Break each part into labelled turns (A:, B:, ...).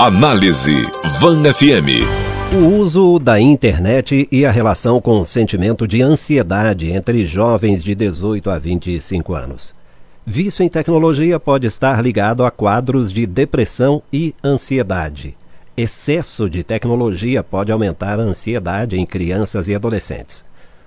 A: Análise Van FM.
B: O uso da internet e a relação com o sentimento de ansiedade entre jovens de 18 a 25 anos. Vício em tecnologia pode estar ligado a quadros de depressão e ansiedade. Excesso de tecnologia pode aumentar a ansiedade em crianças e adolescentes.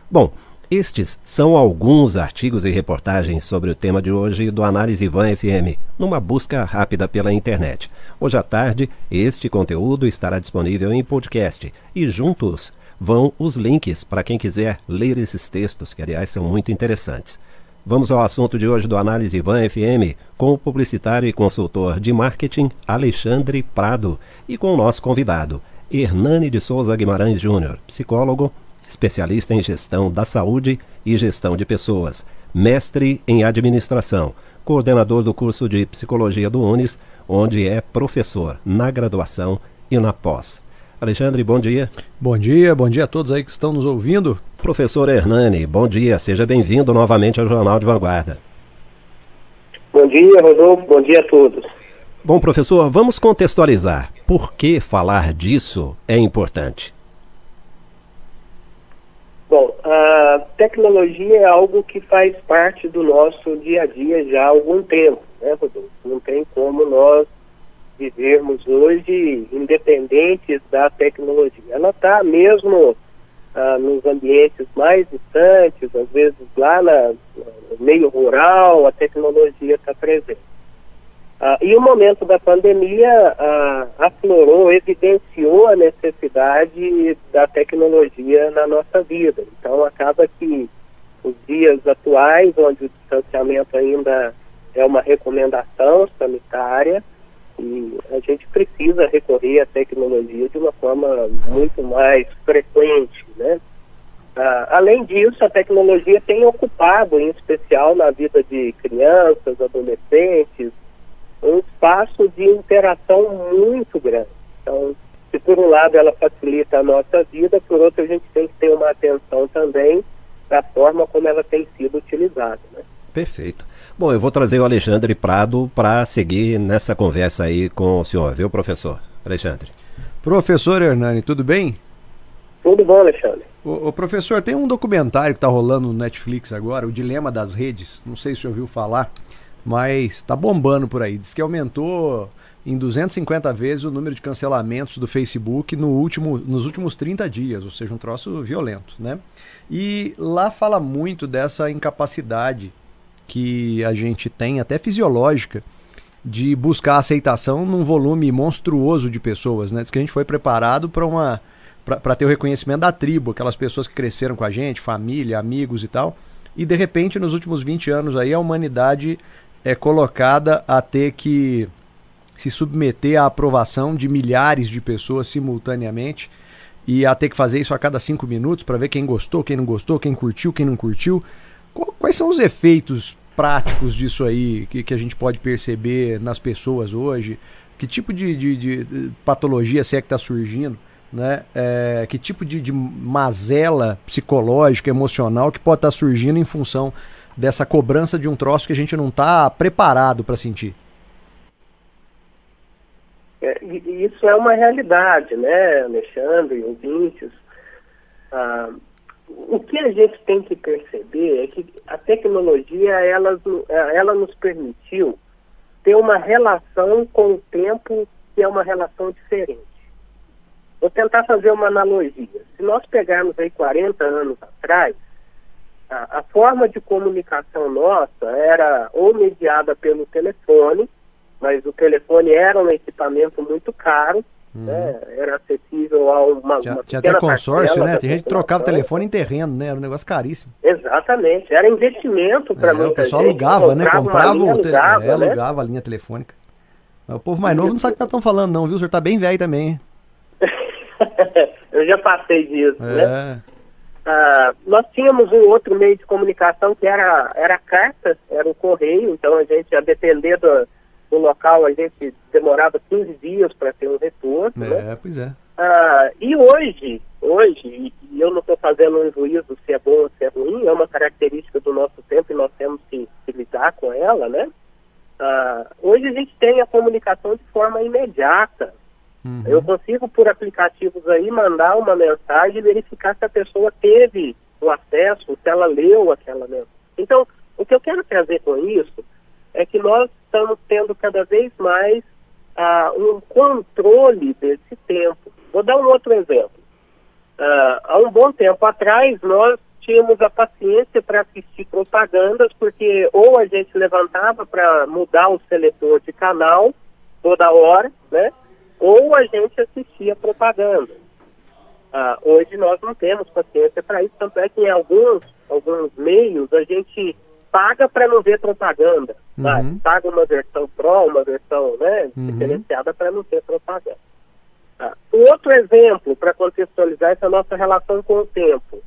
B: Bom, estes são alguns artigos e reportagens sobre o tema de hoje do Análise Van FM, numa busca rápida pela internet. Hoje à tarde, este conteúdo estará disponível em podcast e juntos vão os links para quem quiser ler esses textos, que aliás são muito interessantes. Vamos ao assunto de hoje do Análise Van FM com o publicitário e consultor de marketing Alexandre Prado e com o nosso convidado, Hernani de Souza Guimarães Júnior, psicólogo, especialista em gestão da saúde e gestão de pessoas, mestre em administração, coordenador do curso de psicologia do UNES, onde é professor na graduação e na pós. Alexandre, bom dia.
C: Bom dia, bom dia a todos aí que estão nos ouvindo.
B: Professor Hernani, bom dia, seja bem-vindo novamente ao Jornal de Vanguarda.
D: Bom dia, Rodolfo, bom dia a todos.
B: Bom, professor, vamos contextualizar. Por que falar disso é importante?
D: Bom, a tecnologia é algo que faz parte do nosso dia a dia já há algum tempo, né, Rodolfo? Não tem como nós vivermos hoje independentes da tecnologia. Ela está mesmo ah, nos ambientes mais distantes, às vezes lá na, no meio rural, a tecnologia está presente. Ah, e o momento da pandemia ah, aflorou, evidenciou a necessidade da tecnologia na nossa vida. Então, acaba que os dias atuais, onde o distanciamento ainda é uma recomendação sanitária, e a gente precisa recorrer à tecnologia de uma forma muito mais frequente, né? Ah, além disso, a tecnologia tem ocupado, em especial na vida de crianças, adolescentes, um espaço de interação muito grande. Então, se por um lado ela facilita a nossa vida, por outro a gente tem que ter uma atenção também da forma como ela tem sido utilizada. Né?
B: Perfeito. Bom, eu vou trazer o Alexandre Prado para seguir nessa conversa aí com o senhor, viu, professor? Alexandre.
C: Professor Hernani, tudo bem?
D: Tudo bom, Alexandre.
C: O, o professor, tem um documentário que está rolando no Netflix agora, O Dilema das Redes. Não sei se você ouviu falar mas está bombando por aí. Diz que aumentou em 250 vezes o número de cancelamentos do Facebook no último, nos últimos 30 dias, ou seja, um troço violento, né? E lá fala muito dessa incapacidade que a gente tem, até fisiológica, de buscar aceitação num volume monstruoso de pessoas, né? Diz que a gente foi preparado para uma para ter o reconhecimento da tribo, aquelas pessoas que cresceram com a gente, família, amigos e tal. E de repente, nos últimos 20 anos aí, a humanidade é colocada a ter que se submeter à aprovação de milhares de pessoas simultaneamente e a ter que fazer isso a cada cinco minutos para ver quem gostou, quem não gostou, quem curtiu, quem não curtiu. Quais são os efeitos práticos disso aí que, que a gente pode perceber nas pessoas hoje? Que tipo de, de, de patologia se é que está surgindo? Né? É, que tipo de, de mazela psicológica, emocional que pode estar tá surgindo em função dessa cobrança de um troço que a gente não está preparado para sentir.
D: É, isso é uma realidade, né, Alexandre ouvintes. Ah, o que a gente tem que perceber é que a tecnologia ela, ela nos permitiu ter uma relação com o tempo que é uma relação diferente. Vou tentar fazer uma analogia. Se nós pegarmos aí 40 anos atrás, a, a forma de comunicação nossa era ou mediada pelo telefone, mas o telefone era um equipamento muito caro, né? era acessível a uma,
C: tinha, uma tinha até consórcio, né? Tem gente que trocava telefone em terreno, né? Era um negócio caríssimo.
D: Exatamente, era investimento para é, muita gente.
C: O pessoal alugava, né? Comprava, linha, alugava, é, né? alugava a linha telefônica. o povo mais novo não sabe o que estão falando, não, viu? O senhor tá bem velho também.
D: Eu já passei disso, né? é. né? Ah, nós tínhamos um outro meio de comunicação que era, era a carta, era o correio, então a gente, a depender do, do local, a gente demorava 15 dias para ter um retorno.
C: É,
D: né?
C: pois é.
D: Ah, e hoje, hoje, e eu não estou fazendo um juízo se é bom ou se é ruim, é uma característica do nosso tempo e nós temos que, que lidar com ela, né? Ah, hoje a gente tem a comunicação de forma imediata. Uhum. Eu consigo, por aplicativos aí, mandar uma mensagem e verificar se a pessoa teve o acesso, se ela leu aquela mensagem. Então, o que eu quero trazer com isso é que nós estamos tendo cada vez mais uh, um controle desse tempo. Vou dar um outro exemplo. Uh, há um bom tempo atrás, nós tínhamos a paciência para assistir propagandas, porque ou a gente levantava para mudar o seletor de canal toda hora, né? Ou a gente assistia propaganda. Uh, hoje nós não temos paciência para isso, tanto é que em alguns, alguns meios a gente paga para não ver propaganda. Uhum. Paga uma versão Pro, uma versão né, uhum. diferenciada para não ter propaganda. Uh, outro exemplo para contextualizar essa nossa relação com o tempo.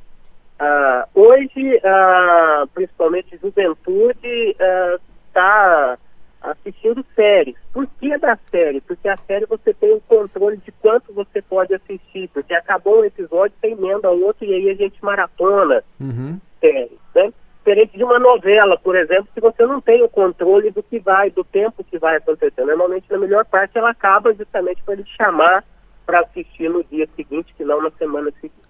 D: Uh, hoje, uh, principalmente juventude, está assistindo séries. Por que da série? Porque a série você tem o controle de quanto você pode assistir, porque acabou um episódio, tem emenda ao outro e aí a gente maratona uhum. séries, né? Diferente de uma novela, por exemplo, que você não tem o controle do que vai, do tempo que vai acontecer. Normalmente, na melhor parte, ela acaba justamente para ele chamar para assistir no dia seguinte, que não na semana seguinte.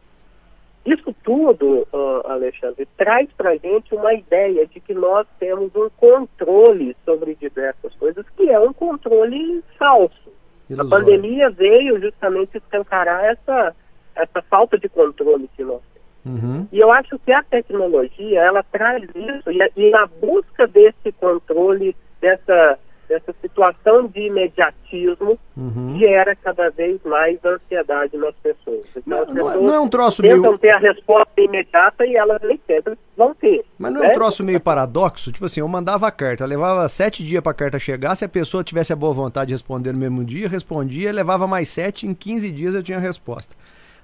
D: Isso tudo, uh, Alexandre, traz para a gente uma ideia de que nós temos um controle sobre diversas coisas, que é um controle falso. Ilusório. A pandemia veio justamente escancarar essa, essa falta de controle que nós temos. Uhum. E eu acho que a tecnologia, ela traz isso, e, e na busca desse controle, dessa dessa situação de imediatismo uhum. gera cada vez mais ansiedade nas pessoas. Então,
C: não,
D: as pessoas
C: não é um troço
D: tentam
C: meio...
D: ter a resposta imediata e elas nem sempre vão ter.
C: Mas não né? é um né? troço meio paradoxo? Tipo assim, eu mandava a carta, levava sete dias para a carta chegar, se a pessoa tivesse a boa vontade de responder no mesmo dia, respondia, levava mais sete, em 15 dias eu tinha a resposta.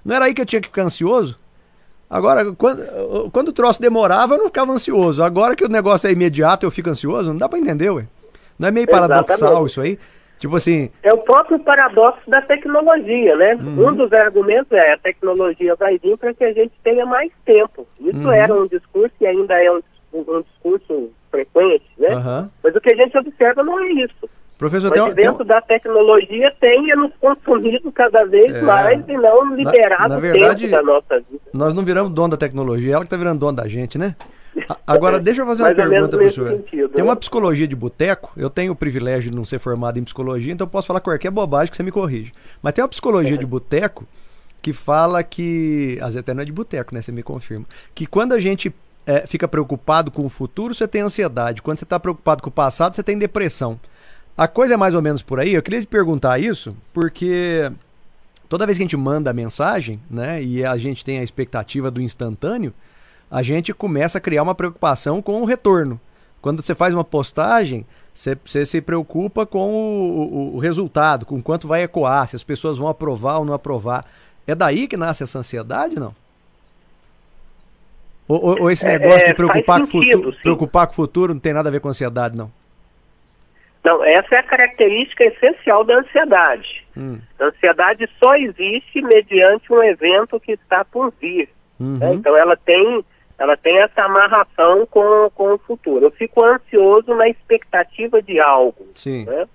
C: Não era aí que eu tinha que ficar ansioso? Agora, quando, quando o troço demorava, eu não ficava ansioso. Agora que o negócio é imediato, eu fico ansioso? Não dá para entender, ué. Não é meio paradoxal Exatamente. isso aí? Tipo assim.
D: É o próprio paradoxo da tecnologia, né? Uhum. Um dos argumentos é a tecnologia vai vir para que a gente tenha mais tempo. Isso uhum. era um discurso e ainda é um, um discurso frequente, né? Uhum. Mas o que a gente observa não é isso.
C: Professor,
D: o advento tem... da tecnologia tem nos consumido cada vez é... mais e não liberado na, na verdade, tempo da nossa vida.
C: Nós não viramos dono da tecnologia, ela que está virando dono da gente, né? Agora, deixa eu fazer uma pergunta para o senhor. Sentido, Tem uma né? psicologia de boteco, eu tenho o privilégio de não ser formado em psicologia, então eu posso falar qualquer bobagem que você me corrige. Mas tem uma psicologia de boteco que fala que. Às vezes até não é de boteco, né? Você me confirma. Que quando a gente é, fica preocupado com o futuro, você tem ansiedade. Quando você está preocupado com o passado, você tem depressão. A coisa é mais ou menos por aí. Eu queria te perguntar isso, porque toda vez que a gente manda a mensagem, né? E a gente tem a expectativa do instantâneo a gente começa a criar uma preocupação com o retorno. Quando você faz uma postagem, você, você se preocupa com o, o, o, resultado, com quanto vai ecoar, se as pessoas vão aprovar ou não aprovar. É daí que nasce essa ansiedade, não? Ou, ou, ou esse é, negócio é, de preocupar, sentido, com futuro, preocupar com o futuro não tem nada a ver com ansiedade, não?
D: Não, essa é a característica essencial da ansiedade. Hum. A ansiedade só existe mediante um evento que está por vir. Uhum. Né? Então ela tem ela tem essa amarração com, com o futuro. Eu fico ansioso na expectativa de algo. Sim. Né?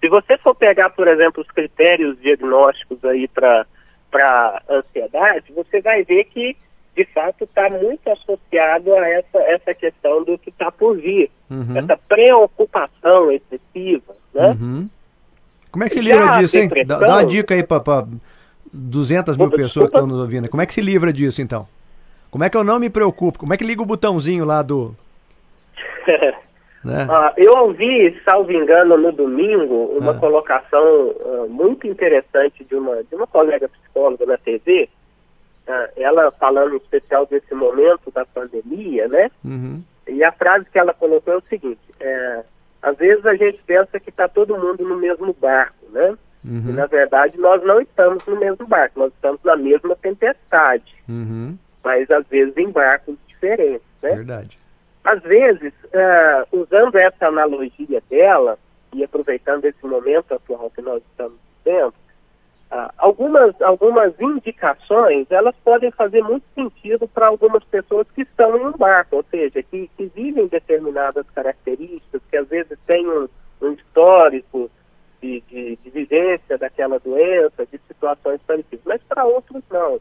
D: Se você for pegar, por exemplo, os critérios diagnósticos aí para ansiedade, você vai ver que, de fato, está muito associado a essa, essa questão do que está por vir. Uhum. Essa preocupação excessiva, né? Uhum.
C: Como é que se livra disso, hein? Dá, dá, uma dica aí para 200 mil pessoas que estão nos ouvindo. Como é que se livra disso, então? Como é que eu não me preocupo? Como é que liga o botãozinho lá do.
D: né? uh, eu ouvi, salvo engano, no domingo, uma ah. colocação uh, muito interessante de uma, de uma colega psicóloga na TV, uh, ah, ela falando em especial desse momento da pandemia, né? Uhum. E a frase que ela colocou é o seguinte: é, às vezes a gente pensa que está todo mundo no mesmo barco, né? Uhum. E na verdade nós não estamos no mesmo barco, nós estamos na mesma tempestade. Uhum mas às vezes em barcos diferentes, né?
C: Verdade.
D: Às vezes, uh, usando essa analogia dela, e aproveitando esse momento atual que nós estamos vivendo, uh, algumas, algumas indicações, elas podem fazer muito sentido para algumas pessoas que estão em um barco, ou seja, que, que vivem determinadas características, que às vezes têm um, um histórico de, de, de, vivência daquela doença, situações parecidas, mas para outros não?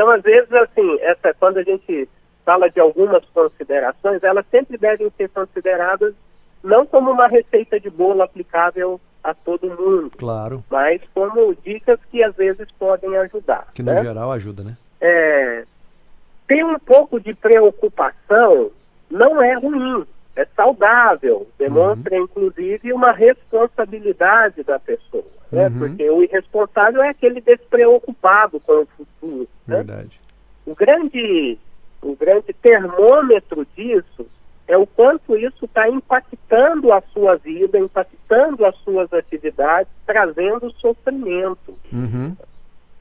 D: Então, às vezes, assim, essa, quando a gente fala de algumas considerações, elas sempre devem ser consideradas não como uma receita de bolo aplicável a todo mundo,
C: Claro.
D: mas como dicas que às vezes podem ajudar.
C: Que no
D: né?
C: geral ajuda, né?
D: é, ter um pouco de preocupação não é ruim, é saudável, demonstra inclusive uma responsabilidade da pessoa, né?
C: Uhum.
D: porque o irresponsável é aquele despreocupado com o futuro. Né?
C: Verdade.
D: O grande, o grande termômetro disso é o quanto isso está impactando a sua vida, impactando as suas atividades, trazendo sofrimento.
C: Uhum.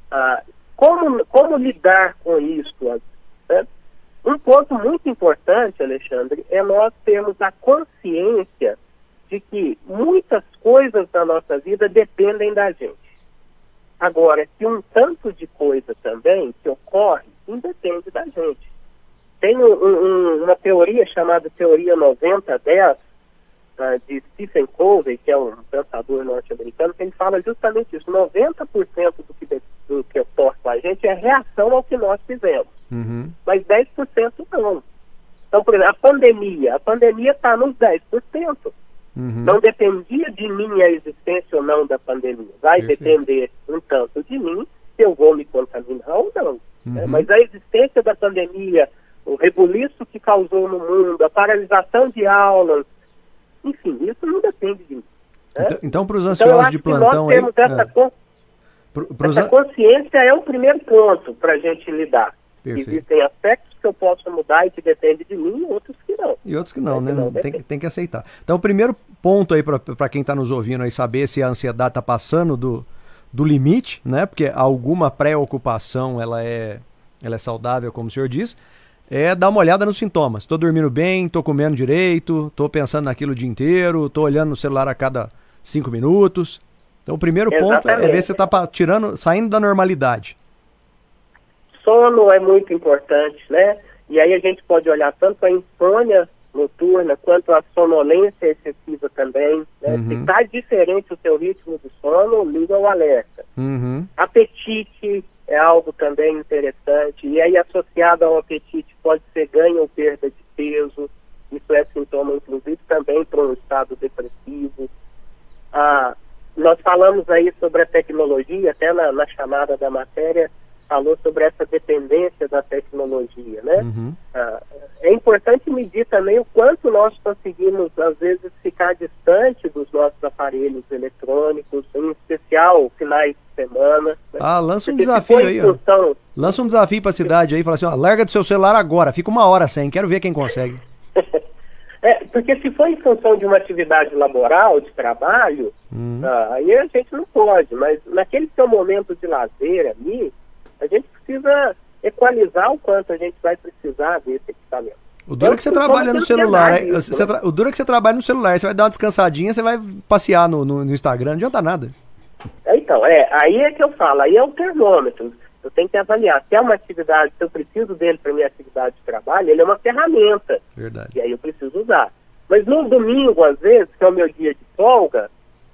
D: Ah, como, como lidar com isso? né? Um ponto muito importante, Alexandre, é nós termos a consciência de que muitas coisas da nossa vida dependem da gente. Agora, que um tanto de coisa também que ocorre independe da gente. Tem um- um- uma teoria chamada teoria 90-10, ah, de Stephen Covey, que é um pensador norte-americano, que ele fala justamente isso. 90% do que, de- do que ocorre com a gente é reação ao que nós fizemos,
C: Uhum.
D: mas 10% não. Então, por exemplo, a pandemia. A pandemia está nos 10%.
C: Uhum.
D: Não dependia de mim a existência ou não da pandemia. Vai
C: Perfeito.
D: depender um tanto de mim se eu vou me contaminar ou não. né?
C: Uhum.
D: Mas a existência da pandemia, o rebuliço que causou no mundo, a paralisação de aulas, enfim, isso não depende de mim. né?
C: Então, então para os
D: Então,
C: ansiosos
D: acho
C: de plantão
D: nós
C: aí.
D: temos essa,
C: é,
D: con-
C: pro-
D: essa
C: an-
D: consciência é o primeiro ponto para a gente lidar.
C: Perfeito.
D: Existem aspectos que eu posso mudar e que dependem de mim, outros que não.
C: E outros que não,
D: Mas
C: né?
D: que não,
C: tem,
D: depende.
C: tem que aceitar. Então, o primeiro ponto aí para quem está nos ouvindo aí saber se a ansiedade está passando do, do limite, né? Porque alguma preocupação ela é, ela é saudável, como o senhor diz, é dar uma olhada nos sintomas. Estou dormindo bem, estou comendo direito, estou pensando naquilo o dia inteiro, estou olhando no celular a cada cinco minutos. Então, o primeiro ponto é ver
D: Exatamente.
C: se você está tirando, saindo da normalidade.
D: Sono é muito importante, né? E aí a gente pode olhar tanto a insônia noturna quanto a sonolência excessiva também. Né?
C: Uhum.
D: Se está diferente o seu ritmo de sono, liga o alerta.
C: Uhum.
D: Apetite é algo também interessante. E aí, associado ao apetite, pode ser ganho ou perda de peso. Isso é sintoma, inclusive, também para um estado depressivo. Ah, nós falamos aí sobre a tecnologia, até na, na chamada da matéria, falou sobre essa dependência da tecnologia, né?
C: Uhum.
D: Ah, é importante medir também o quanto nós conseguimos, às vezes, ficar distante dos nossos aparelhos eletrônicos, em especial finais de semana. né?
C: Ah, lança um
D: Porque
C: desafio aí,
D: função-
C: Lança um desafio pra cidade aí, fala assim, ó, larga do seu celular agora, fica uma hora sem, quero ver quem consegue.
D: É, porque se for em função de uma atividade laboral, de trabalho,
C: Hum.
D: ah, aí a gente não pode. Mas naquele seu momento de lazer ali, a gente precisa equalizar o quanto a gente vai precisar desse equipamento.
C: O duro é que você trabalha no celular,
D: ansiedade
C: é-
D: nisso,
C: você
D: né?
C: tra- o duro é que você trabalha no celular, você vai dar uma descansadinha, você vai passear no, no, no Instagram, não adianta nada.
D: É, Então, é, aí é que eu falo, aí é o termômetro. Eu tenho que avaliar se é uma atividade, se eu preciso dele para minha atividade de trabalho, ele é uma ferramenta.
C: Verdade.
D: E aí eu preciso usar. Mas no domingo, às vezes, que é o meu dia de folga,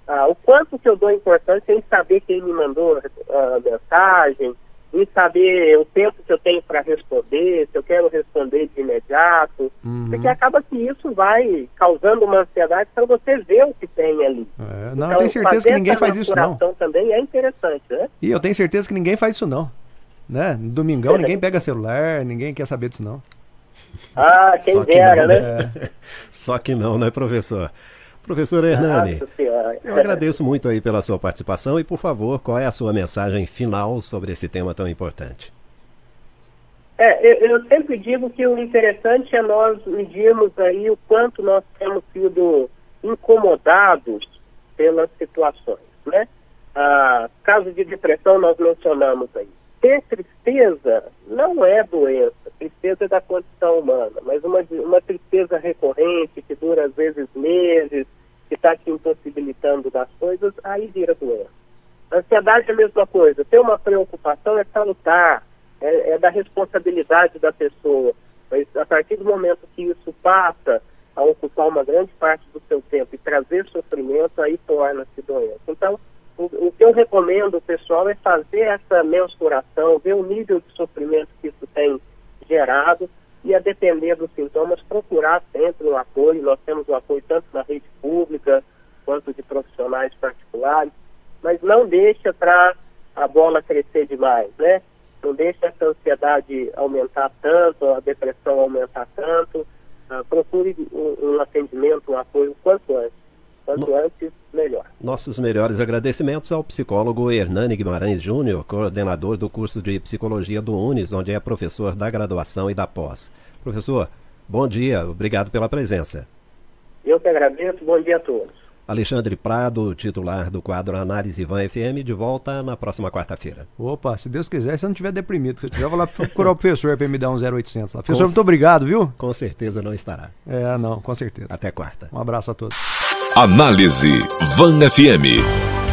D: ah, o quanto que eu dou importância em saber quem me mandou a mensagem, em saber o tempo que eu tenho para responder, se eu quero responder de imediato,
C: Uhum.
D: porque acaba que isso vai causando uma ansiedade para você ver o que tem ali.
C: É, não, eu
D: Então,
C: tenho certeza que ninguém faz isso não.
D: também é interessante, né?
C: E eu tenho certeza que ninguém faz isso não. Né? No domingão ninguém pega celular, ninguém quer saber disso não.
D: Ah, quem
B: Só que não,
D: né?
C: É,
B: Só que não, né, professor? Professor Hernani, eu agradeço muito aí pela sua participação e, por favor, qual é a sua mensagem final sobre esse tema tão importante?
D: É, eu, eu sempre digo que o interessante é nós medirmos aí o quanto nós temos sido incomodados pelas situações, né? Ah, caso de depressão nós mencionamos aí. Ter tristeza não é doença, tristeza é da condição humana, mas uma, uma tristeza recorrente que dura às vezes meses, que está te impossibilitando das coisas, aí vira doença. Ansiedade é a mesma coisa. Ter uma preocupação é salutar, é, é da responsabilidade da pessoa. Mas a partir do momento que isso passa a ocupar uma grande parte do seu tempo e trazer sofrimento, aí torna-se doença. Então, o, o que eu recomendo, pessoal, é fazer essa mensuração, ver o nível de sofrimento que isso tem gerado e, a depender dos sintomas, procurar sempre um apoio. Nós temos um apoio tanto na rede profissionais particulares, mas não deixa para a bola crescer demais, né? Não deixa essa ansiedade aumentar tanto, a depressão aumentar tanto. Uh, procure um, um atendimento, um apoio quanto antes. Quanto no... antes, melhor.
B: Nossos melhores agradecimentos ao psicólogo Hernani Guimarães Júnior, coordenador do curso de Psicologia do UNES, onde é professor da graduação e da pós. Professor, bom dia, obrigado pela presença.
D: Eu que agradeço, bom dia a todos.
B: Alexandre Prado, titular do quadro Análise Van FM, de volta na próxima quarta-feira.
C: Opa, se Deus quiser, se eu não estiver deprimido, se eu tiver, vou lá procurar o professor para me dar um 0800 lá. Professor, com muito obrigado, viu?
B: Com certeza não estará.
C: É, não, com certeza.
B: Até quarta.
C: Um abraço a todos.
A: Análise Van FM.